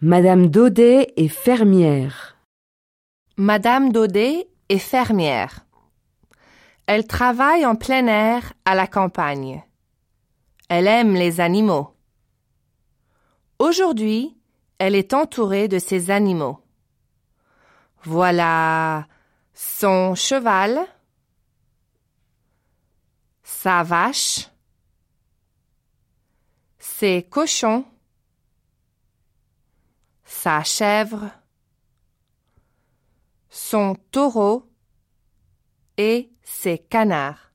Madame Daudet est fermière. Madame Daudet est fermière. Elle travaille en plein air à la campagne. Elle aime les animaux. Aujourd'hui, elle est entourée de ses animaux. Voilà son cheval, sa vache, ses cochons, sa chèvre, son taureau et ses canards.